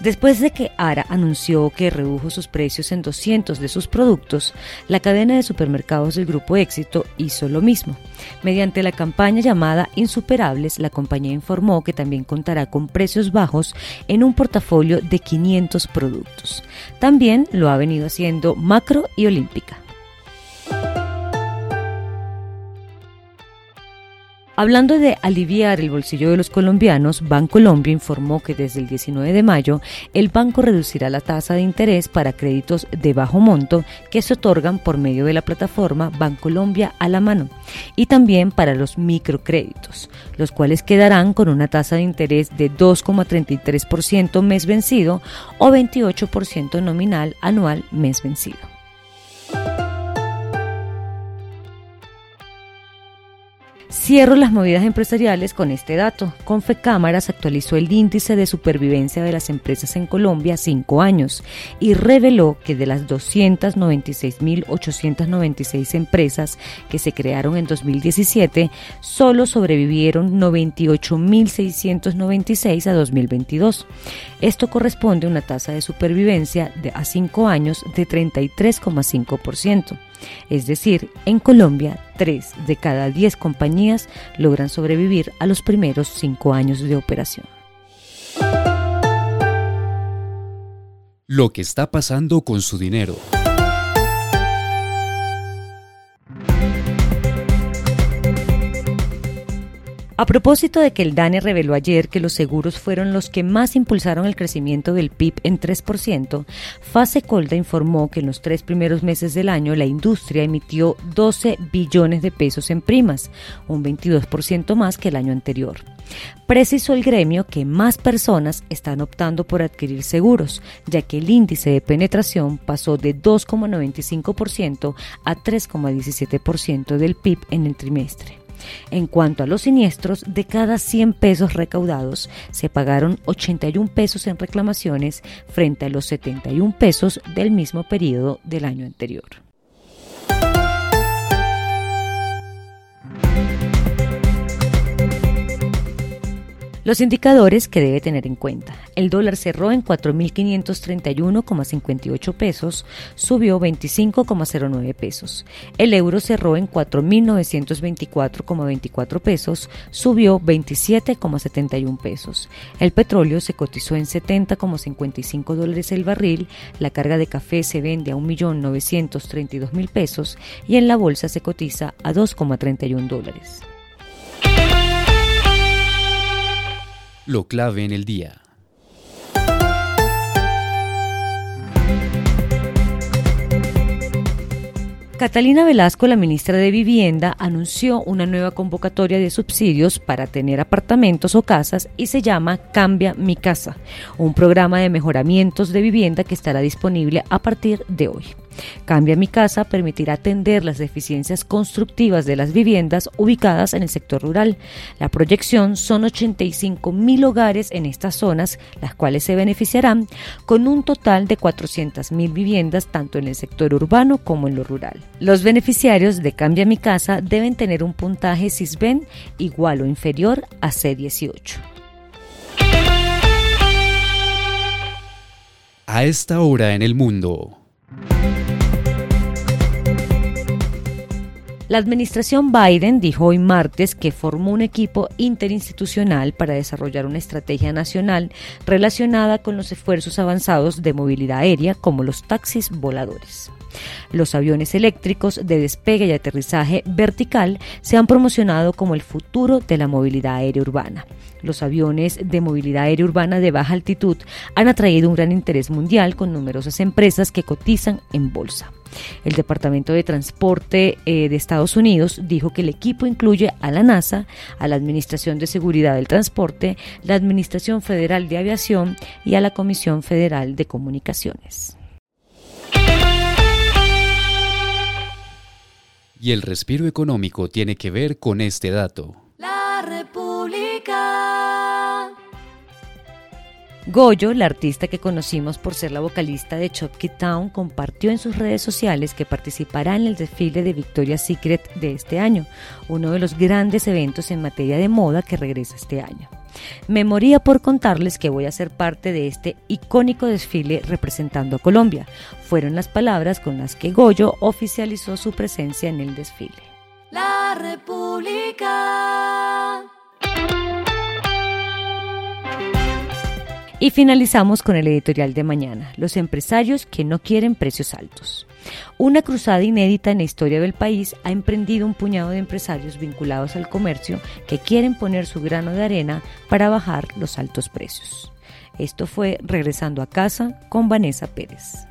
Después de que Ara anunció que redujo sus precios en 200 de sus productos, la cadena de supermercados del Grupo Éxito hizo lo mismo. Mediante la campaña llamada Insuperables, la compañía informó que también contará con precios bajos en un portafolio de 500 productos. También lo ha venido haciendo Macro y Olímpica. Hablando de aliviar el bolsillo de los colombianos, Bancolombia informó que desde el 19 de mayo el banco reducirá la tasa de interés para créditos de bajo monto que se otorgan por medio de la plataforma Bancolombia a la mano y también para los microcréditos, los cuales quedarán con una tasa de interés de 2,33% mes vencido o 28% nominal anual mes vencido. Cierro las movidas empresariales con este dato. Confecámaras actualizó el índice de supervivencia de las empresas en Colombia cinco años y reveló que de las 296.896 empresas que se crearon en 2017, solo sobrevivieron 98.696 a 2022. Esto corresponde a una tasa de supervivencia de a cinco años de 33,5%. Es decir, en Colombia, 3 de cada 10 compañías logran sobrevivir a los primeros 5 años de operación. Lo que está pasando con su dinero. A propósito de que el DANE reveló ayer que los seguros fueron los que más impulsaron el crecimiento del PIB en 3%, Fase Colda informó que en los tres primeros meses del año la industria emitió 12 billones de pesos en primas, un 22% más que el año anterior. Precisó el gremio que más personas están optando por adquirir seguros, ya que el índice de penetración pasó de 2,95% a 3,17% del PIB en el trimestre. En cuanto a los siniestros, de cada 100 pesos recaudados, se pagaron 81 pesos en reclamaciones frente a los 71 pesos del mismo periodo del año anterior. Los indicadores que debe tener en cuenta. El dólar cerró en 4.531,58 pesos, subió 25,09 pesos. El euro cerró en 4.924,24 pesos, subió 27,71 pesos. El petróleo se cotizó en 70,55 dólares el barril, la carga de café se vende a 1.932.000 pesos y en la bolsa se cotiza a 2,31 dólares. Lo clave en el día. Catalina Velasco, la ministra de Vivienda, anunció una nueva convocatoria de subsidios para tener apartamentos o casas y se llama Cambia mi casa, un programa de mejoramientos de vivienda que estará disponible a partir de hoy. Cambia mi casa permitirá atender las deficiencias constructivas de las viviendas ubicadas en el sector rural. La proyección son 85 mil hogares en estas zonas, las cuales se beneficiarán con un total de 400 mil viviendas tanto en el sector urbano como en lo rural. Los beneficiarios de Cambia mi casa deben tener un puntaje CISBEN igual o inferior a C18. A esta hora en el mundo. Thank you. La administración Biden dijo hoy martes que formó un equipo interinstitucional para desarrollar una estrategia nacional relacionada con los esfuerzos avanzados de movilidad aérea como los taxis voladores. Los aviones eléctricos de despegue y aterrizaje vertical se han promocionado como el futuro de la movilidad aérea urbana. Los aviones de movilidad aérea urbana de baja altitud han atraído un gran interés mundial con numerosas empresas que cotizan en bolsa. El Departamento de Transporte eh, de Estados Unidos dijo que el equipo incluye a la NASA, a la Administración de Seguridad del Transporte, la Administración Federal de Aviación y a la Comisión Federal de Comunicaciones. Y el respiro económico tiene que ver con este dato. Goyo, la artista que conocimos por ser la vocalista de Chopkey Town, compartió en sus redes sociales que participará en el desfile de Victoria's Secret de este año, uno de los grandes eventos en materia de moda que regresa este año. Me moría por contarles que voy a ser parte de este icónico desfile representando a Colombia. Fueron las palabras con las que Goyo oficializó su presencia en el desfile. La República. Y finalizamos con el editorial de mañana, los empresarios que no quieren precios altos. Una cruzada inédita en la historia del país ha emprendido un puñado de empresarios vinculados al comercio que quieren poner su grano de arena para bajar los altos precios. Esto fue Regresando a casa con Vanessa Pérez.